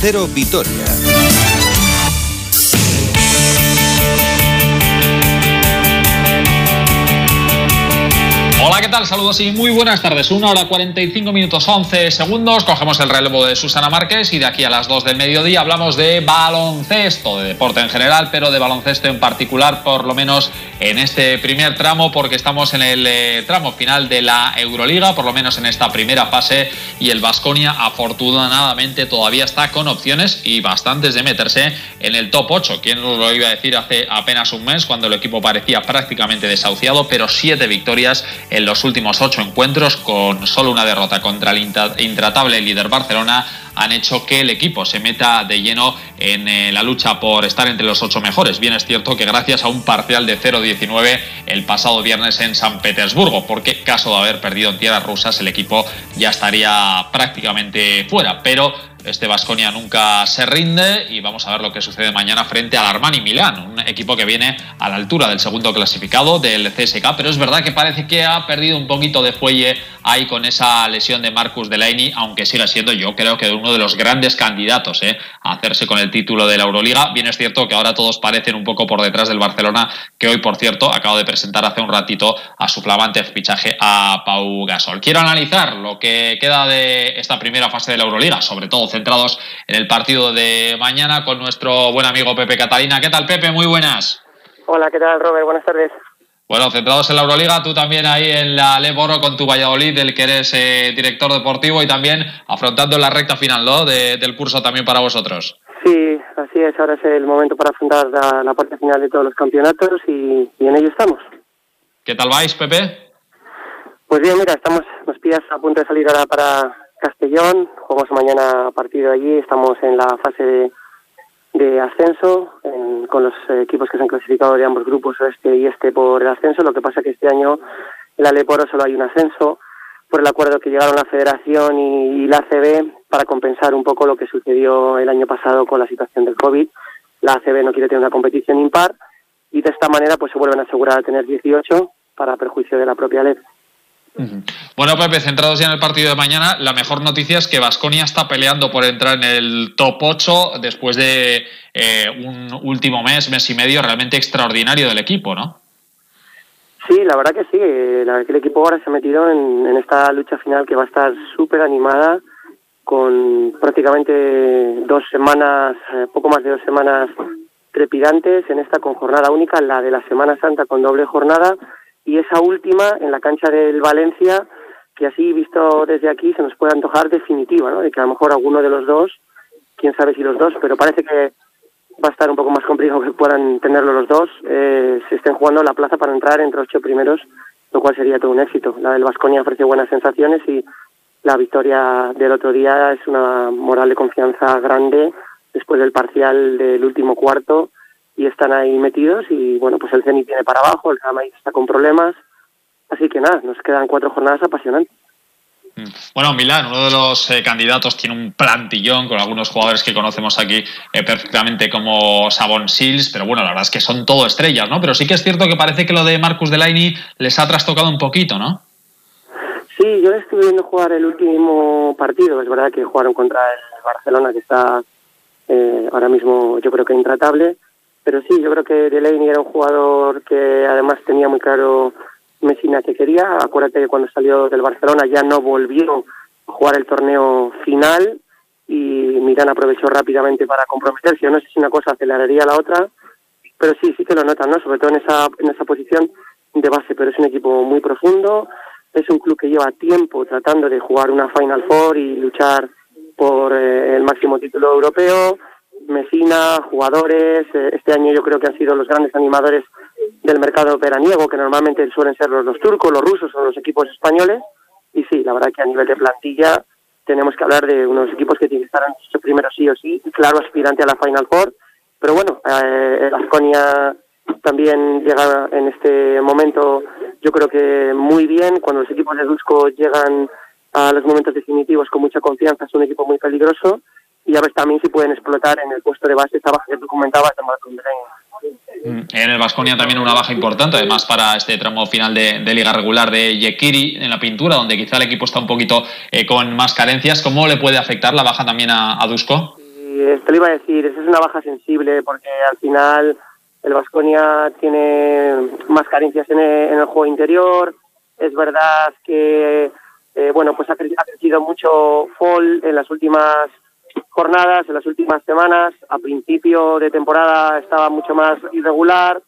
Cero Vitoria. ¿Qué tal? Saludos y muy buenas tardes. Una hora 45 minutos 11 segundos. Cogemos el relevo de Susana Márquez y de aquí a las 2 del mediodía hablamos de baloncesto, de deporte en general, pero de baloncesto en particular, por lo menos en este primer tramo, porque estamos en el eh, tramo final de la Euroliga, por lo menos en esta primera fase, y el Vasconia afortunadamente todavía está con opciones y bastantes de meterse en el top 8. ¿Quién nos lo iba a decir hace apenas un mes, cuando el equipo parecía prácticamente desahuciado, pero siete victorias en los últimos ocho encuentros, con solo una derrota contra el intratable líder Barcelona, han hecho que el equipo se meta de lleno en eh, la lucha por estar entre los ocho mejores. Bien es cierto que gracias a un parcial de 0-19 el pasado viernes en San Petersburgo, porque caso de haber perdido en tierras rusas el equipo ya estaría prácticamente fuera. Pero este Vasconia nunca se rinde y vamos a ver lo que sucede mañana frente al Armani Milán, un equipo que viene a la altura del segundo clasificado del CSK, pero es verdad que parece que ha perdido un poquito de fuelle ahí con esa lesión de Marcus Delaney, aunque siga siendo yo creo que uno de los grandes candidatos ¿eh? a hacerse con el título de la Euroliga. Bien es cierto que ahora todos parecen un poco por detrás del Barcelona, que hoy por cierto acabo de presentar hace un ratito a su flamante fichaje a Pau Gasol. Quiero analizar lo que queda de esta primera fase de la Euroliga, sobre todo centrados en el partido de mañana con nuestro buen amigo Pepe Catalina. ¿Qué tal, Pepe? Muy buenas. Hola, ¿qué tal, Robert? Buenas tardes. Bueno, centrados en la Euroliga, tú también ahí en la Leboro con tu Valladolid, del que eres eh, director deportivo y también afrontando la recta final ¿no? del curso también para vosotros. Sí, así es. Ahora es el momento para afrontar la, parte final de todos los campeonatos y, en ello estamos. ¿Qué tal vais, Pepe? Pues bien, mira, estamos, nos pillas a punto de salir ahora para, Castellón, jugamos mañana partido allí, estamos en la fase de, ascenso con los equipos que se han clasificado de ambos grupos, este y este por el ascenso, lo que pasa que este año en la Leporo solo hay un ascenso por el acuerdo que llegaron la Federación y, la ACB para compensar un poco lo que sucedió el año pasado con la situación del COVID. La ACB no quiere tener una competición impar y de esta manera pues se vuelven a asegurar a tener 18 para perjuicio de la propia ley. Bueno, Pepe, centrados ya en el partido de mañana, la mejor noticia es que Vasconia está peleando por entrar en el top 8 después de eh, un último mes, mes y medio realmente extraordinario del equipo, ¿no? Sí, la verdad que sí. el equipo ahora se ha metido en, esta lucha final que va a estar súper animada con prácticamente dos semanas, eh, poco más de dos semanas trepidantes en esta con jornada única, la de la Semana Santa con doble jornada y esa última en la cancha del Valencia, que así visto desde aquí se nos puede antojar definitiva, ¿no? De que a lo mejor alguno de los dos, quién sabe si los dos, pero parece que va a estar un poco más complicado que puedan tenerlo los dos, eh, se estén jugando la plaza para entrar entre ocho primeros, lo cual sería todo un éxito. La del Vasconia ofrece buenas sensaciones y la victoria del otro día es una moral de confianza grande después del parcial del último cuarto y están ahí metidos y bueno, pues el Zenit tiene para abajo, el Real está con problemas, así que nada, nos quedan cuatro jornadas apasionantes. Mm. Bueno, Milán, uno de los eh, candidatos, tiene un plantillón con algunos jugadores que conocemos aquí eh, perfectamente como Sabon Sils, pero bueno, la verdad es que son todo estrellas, ¿no? Pero sí que es cierto que parece que lo de Marcus Delaini les ha trastocado un poquito, ¿no? Sí, yo estuve viendo jugar el último partido, es verdad que jugaron contra el Barcelona, que está eh, ahora mismo yo creo que intratable, pero sí, yo creo que Delaney era un jugador que además tenía muy claro Messina que quería. Acuérdate que cuando salió del Barcelona ya no volvió a jugar el torneo final y Milán aprovechó rápidamente para comprometerse. Yo no sé si una cosa aceleraría la otra, pero sí, sí que lo notan, ¿no? Sobre todo en esa, en esa posición de base, pero es un equipo muy profundo, es un club que lleva tiempo tratando de jugar una Final Four y luchar por eh, el máximo título europeo, Mesina, jugadores. Eh, este año yo creo que han sido los grandes animadores del mercado veraniego, que normalmente suelen ser los, turcos, los rusos o los equipos españoles. Y sí, la verdad que a nivel de plantilla tenemos que hablar de unos equipos que tienen que estar en los primeros sí o sí, claro aspirante a la Final Four. Pero bueno, eh, el Asconia también llega en este momento, yo creo que muy bien. Cuando los equipos de Dusko llegan a los momentos definitivos con mucha confianza, es un equipo muy peligroso y a ver también si pueden explotar en el puesto de base esta baja que tú comentabas de Marco mm, en el Vasconia también una baja importante, además para este tramo final de, liga regular de Yekiri en la pintura, donde quizá el equipo está un poquito eh, con más carencias. ¿Cómo le puede afectar la baja también a, a Dusko? te lo iba a decir, esa es una baja sensible porque al final el Vasconia tiene más carencias en el, juego interior. Es verdad que eh, bueno, pues ha, crecido mucho Fall en las últimas jornadas, en las últimas semanas. A principio de temporada estaba mucho más irregular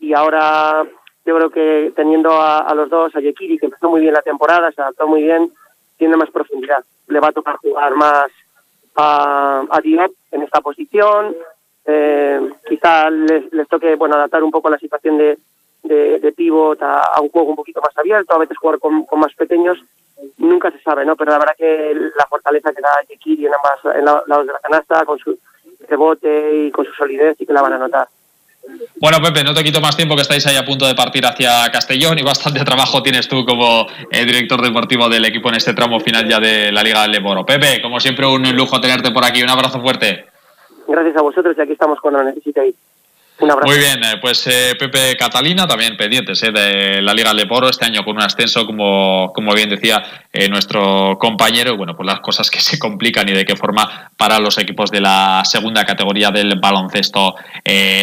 y ahora yo creo que teniendo a, los dos, a Yekiri, que empezó muy bien la temporada, se adaptó muy bien, tiene más profundidad. Le va a tocar jugar más a, a Diop en esta posición. Eh, quizá les, toque bueno adaptar un poco la situación de, de, pivot a, un juego un poquito más abierto, a veces jugar con, con más pequeños nunca se sabe, ¿no? Pero la verdad que la fortaleza que da Yekiri en ambas en lados de la canasta, con su rebote y con su solidez, y que la van a notar. Bueno, Pepe, no te quito más tiempo que estáis ahí a punto de partir hacia Castellón y bastante trabajo tienes tú como el director deportivo del equipo en este tramo final ya de la Liga del Leboro. Pepe, como siempre, un lujo tenerte por aquí. Un abrazo fuerte. Gracias a vosotros y aquí estamos cuando lo necesitéis. Muy bien, eh, pues eh, Pepe Catalina, también pendientes eh, de la Liga Leporo este año con un ascenso, como, como bien decía nuestro compañero, bueno, pues las cosas que se complican y de qué forma para los equipos de la segunda categoría del baloncesto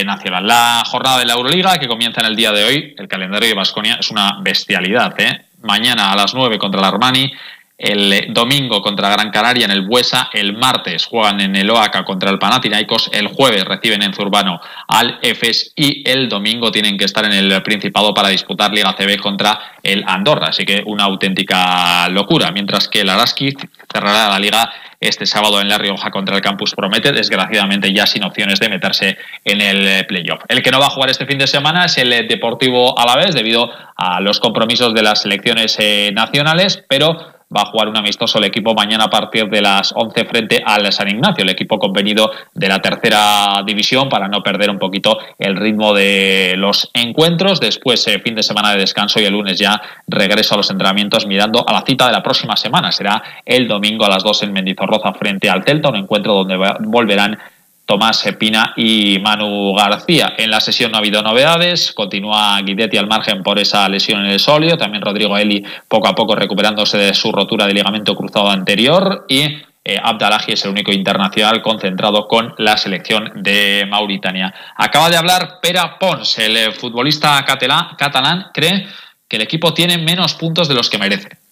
nacional. La jornada de la Euroliga que comienza en el día de hoy, el calendario de Basconia es una bestialidad. Mañana a las 9 contra el Armani, el domingo contra Gran Canaria en el Buesa, el martes juegan en el Oaca contra el Panathinaikos, el jueves reciben en Zurbano al EFES y el domingo tienen que estar en el Principado para disputar Liga CB contra el Andorra, así que una auténtica locura, mientras que el Araski cerrará la liga este sábado en La Rioja contra el Campus Promete, desgraciadamente ya sin opciones de meterse en el playoff. El que no va a jugar este fin de semana es el Deportivo Alavés debido a los compromisos de las selecciones eh, nacionales, pero va a jugar un amistoso el equipo mañana a partir de las 11 frente al San Ignacio, el equipo convenido de la tercera división para no perder un poquito el ritmo de los encuentros. Después, eh, fin de semana de descanso y el lunes ya regreso a los entrenamientos mirando a la cita de la próxima semana. Será el domingo a las 2 en Mendizorroza frente al Celta, un encuentro donde volverán Tomás Pina y Manu García. En la sesión no ha habido novedades, continúa Guidetti al margen por esa lesión en el solio, también Rodrigo Eli poco a poco recuperándose de su rotura de ligamento cruzado anterior y eh, Abdalaji es el único internacional concentrado con la selección de Mauritania. Acaba de hablar Pera Pons, el futbolista catalán, cree que el equipo tiene menos puntos de los que merece.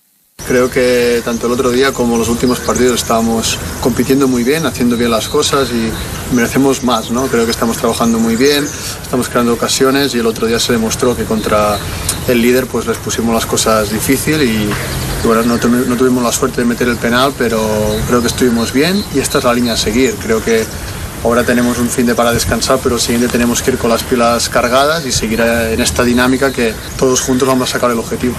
Creo que tanto el otro día como los últimos partidos estábamos compitiendo muy bien, haciendo bien las cosas y merecemos más, ¿no? Creo que estamos trabajando muy bien, estamos creando ocasiones y el otro día se demostró que contra el líder pues les pusimos las cosas difícil y, bueno, no, tuvimos la suerte de meter el penal, pero creo que estuvimos bien y esta es la línea a seguir. Creo que ahora tenemos un fin de para descansar, pero el siguiente tenemos que ir con las pilas cargadas y seguir en esta dinámica que todos juntos vamos a sacar el objetivo.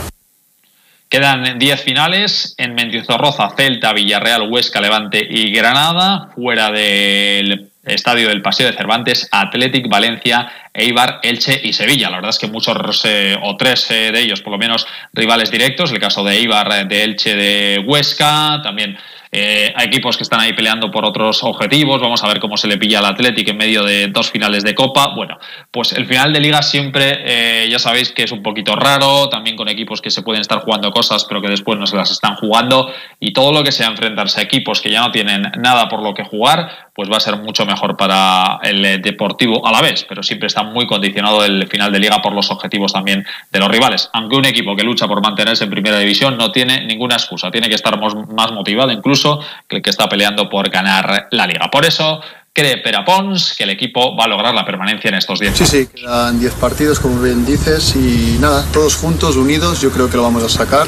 Quedan 10 finales en Mendizorroza, Celta, Villarreal, Huesca, Levante y Granada. Fuera del estadio del Paseo de Cervantes, Athletic, Valencia, Eibar, Elche y Sevilla. La verdad es que muchos, eh, o tres eh, de ellos por lo menos, rivales directos. El caso de Eibar, de Elche, de Huesca. También eh, hay equipos que están ahí peleando por otros objetivos. Vamos a ver cómo se le pilla al Athletic en medio de dos finales de Copa. Bueno, pues el final de liga siempre, eh, ya sabéis que es un poquito raro, también con equipos que se pueden estar jugando cosas, pero que después no se las están jugando. Y todo lo que sea enfrentarse a equipos que ya no tienen nada por lo que jugar, pues va a ser mucho mejor para el Deportivo a la vez. Pero siempre muy condicionado el final de liga por los objetivos también de los rivales. Aunque un equipo que lucha por mantenerse en primera división no tiene ninguna excusa, tiene que estar más motivado incluso que el que está peleando por ganar la liga. Por eso cree Perapons que el equipo va a lograr la permanencia en estos 10 Sí, sí, quedan 10 partidos, como bien dices, y nada, todos juntos, unidos, yo creo que lo vamos a sacar.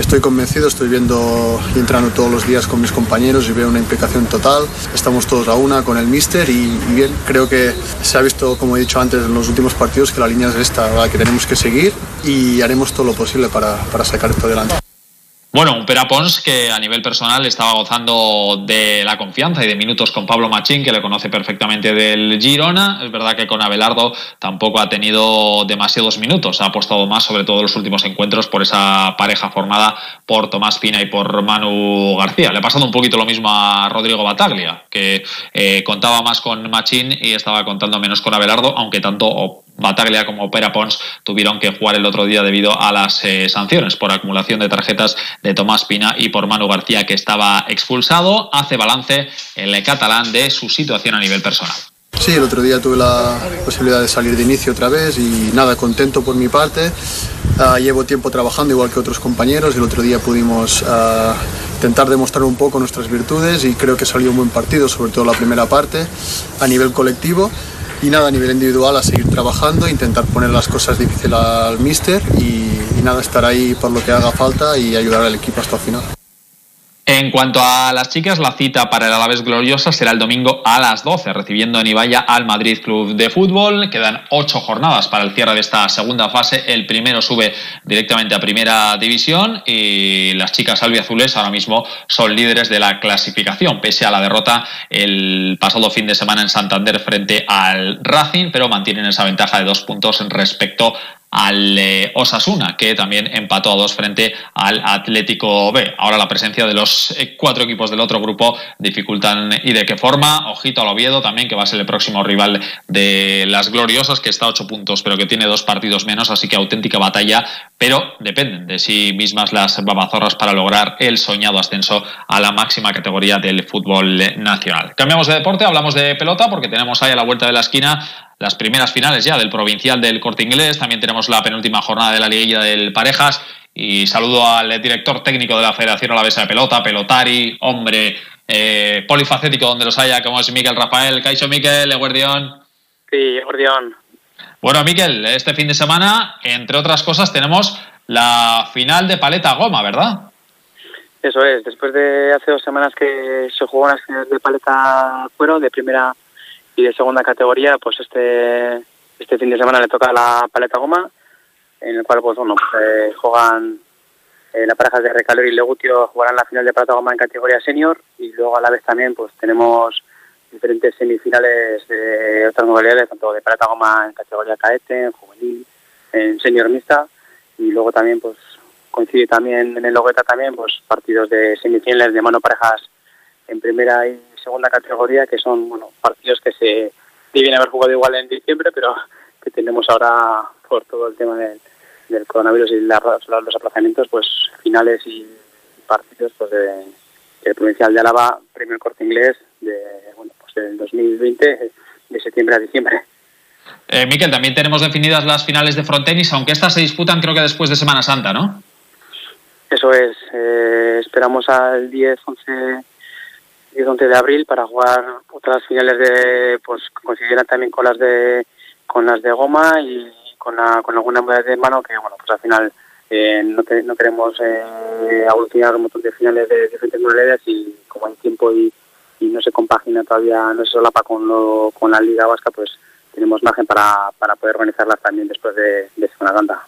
Estoy convencido, estoy viendo y entrando todos los días con mis compañeros y veo una implicación total. Estamos todos a una con el míster y, bien, creo que se ha visto, como he dicho antes, en los últimos partidos que la línea es esta, que tenemos que seguir y haremos todo lo posible para, para sacar esto adelante. Bueno, un Perapons que a nivel personal estaba gozando de la confianza y de minutos con Pablo Machín, que le conoce perfectamente del Girona. Es verdad que con Abelardo tampoco ha tenido demasiados minutos. Ha apostado más, sobre todo en los últimos encuentros, por esa pareja formada por Tomás Pina y por Manu García. Le ha pasado un poquito lo mismo a Rodrigo Bataglia, que eh, contaba más con Machín y estaba contando menos con Abelardo, aunque tanto Bataglia como Pera Pons tuvieron que jugar el otro día debido a las eh, sanciones por acumulación de tarjetas de Tomás Pina y por Manu García que estaba expulsado. Hace balance el catalán de su situación a nivel personal. Sí, el otro día tuve la posibilidad de salir de inicio otra vez y nada, contento por mi parte. Uh, llevo tiempo trabajando igual que otros compañeros y el otro día pudimos uh, intentar demostrar un poco nuestras virtudes y creo que salió un buen partido, sobre todo la primera parte, a nivel colectivo. Y nada, a nivel individual a seguir trabajando, intentar poner las cosas difíciles al míster y, y nada, estar ahí por lo que haga falta y ayudar al equipo hasta el final. En cuanto a las chicas, la cita para el Alavés Gloriosa será el domingo a las 12, recibiendo en Ibaya al Madrid Club de Fútbol. Quedan ocho jornadas para el cierre de esta segunda fase. El primero sube directamente a Primera División y las chicas albiazules ahora mismo son líderes de la clasificación, pese a la derrota el pasado fin de semana en Santander frente al Racing, pero mantienen esa ventaja de dos puntos respecto al eh, Osasuna, que también empató a dos frente al Atlético B. Ahora la presencia de los eh, cuatro equipos del otro grupo dificultan y de qué forma. Ojito al Oviedo también, que va a ser el próximo rival de las Gloriosas, que está a ocho puntos, pero que tiene dos partidos menos, así que auténtica batalla, pero dependen de sí mismas las babazorras para lograr el soñado ascenso a la máxima categoría del fútbol nacional. Cambiamos de deporte, hablamos de pelota, porque tenemos ahí a la vuelta de la esquina las primeras finales ya del provincial del corte inglés. También tenemos la penúltima jornada de la liguilla del Parejas. Y saludo al director técnico de la Federación Alavesa de Pelota, pelotari, hombre eh, polifacético donde los haya, como es Miquel Rafael. Caixo Miquel, Eguardión. Sí, Eguardión. Bueno, Miquel, este fin de semana, entre otras cosas, tenemos la final de paleta goma, ¿verdad? Eso es, después de hace dos semanas que se jugó las finales de paleta fuero de primera y de segunda categoría, pues este este fin de semana le toca la paleta goma, en el cual pues bueno pues, eh, juegan eh, las parejas de Recalor y Legutio jugarán la final de paleta goma en categoría senior y luego a la vez también pues tenemos diferentes semifinales de otras modalidades, tanto de paleta goma en categoría caete, en juvenil, en senior mixta y luego también pues coincide también en el Logueta también pues partidos de semifinales de mano parejas en primera y segunda categoría, que son bueno partidos que se deben haber jugado igual en diciembre, pero que tenemos ahora por todo el tema del, del coronavirus y los aplazamientos, pues finales y partidos pues de, provincial de Álava, primer corte inglés de bueno pues del 2020 de septiembre a diciembre. Eh, Miquel, también tenemos definidas las finales de frontenis, aunque estas se disputan creo que después de Semana Santa, ¿no? Eso es, eh, esperamos al 10, 11 10 11 de abril para jugar otras finales de pues coincidirán también con las de con las de goma y con, la, con alguna modalidad de mano que bueno pues al final eh, no, no queremos eh, un montón de finales de diferentes modalidades y como hay tiempo y, y no se compagina todavía no se solapa con lo, con la liga vasca pues tenemos margen para, para poder organizarlas también después de, de Semana Santa.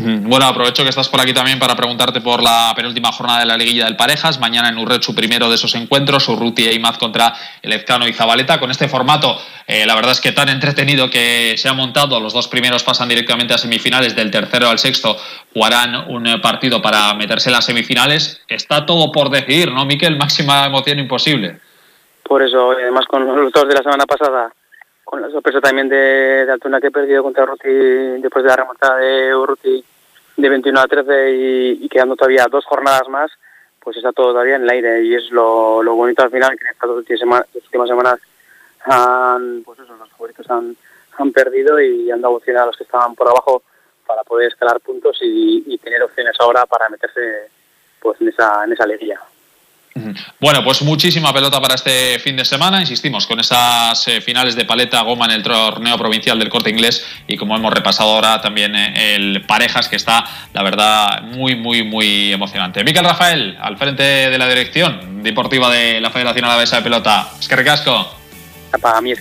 Bueno, aprovecho que estás por aquí también para preguntarte por la penúltima jornada de la liguilla del Parejas. Mañana en Urrechu primero de esos encuentros, Urruti e Imaz contra el Ezcano y Zabaleta. Con este formato, eh, la verdad es que tan entretenido que se ha montado. Los dos primeros pasan directamente a semifinales, del tercero al sexto jugarán un eh, partido para meterse en las semifinales. Está todo por decidir, ¿no, Miquel? Máxima emoción imposible. Por eso, además con los dos de la semana pasada con la sorpresa también de, de que perdió contra Urruti después de la remontada de Urruti de 21 a 13 y, quedando todavía dos jornadas más, pues está todo todavía en el aire y es lo, lo bonito al final que en estas dos últimas semanas han, pues eso, los favoritos han, han perdido y han dado opción a los que estaban por abajo para poder escalar puntos y, y tener opciones ahora para meterse pues en esa, en esa alegría. Bueno, pues muchísima pelota para este fin de semana, insistimos, con esas eh, finales de paleta goma en el torneo provincial del corte inglés y como hemos repasado ahora también eh, el parejas que está, la verdad, muy, muy, muy emocionante. Miquel Rafael, al frente de la dirección deportiva de la Federación Alavesa de Pelota. Es que recasco. Para mí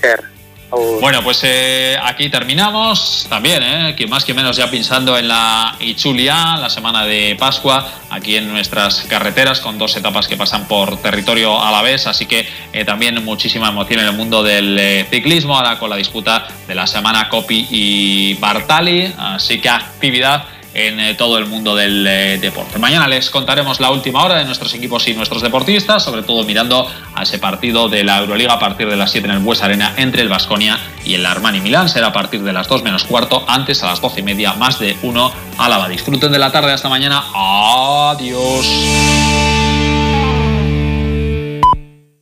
bueno, pues eh, aquí terminamos también, eh, que más que menos ya pensando en la Ichulia, la semana de Pascua, aquí en nuestras carreteras, con dos etapas que pasan por territorio a la vez, así que eh, también muchísima emoción en el mundo del eh, ciclismo, ahora con la disputa de la semana Copi y Bartali, así que actividad en eh, todo el mundo del eh, deporte. Mañana les contaremos la última hora de nuestros equipos y nuestros deportistas, sobre todo mirando a ese partido de la Euroliga a partir de las 7 en el Bues Arena entre el Vasconia y el Armani Milán. Será a partir de las 2 menos cuarto, antes a las 12 y media, más de 1 Álava. Disfruten de la tarde hasta mañana. Adiós.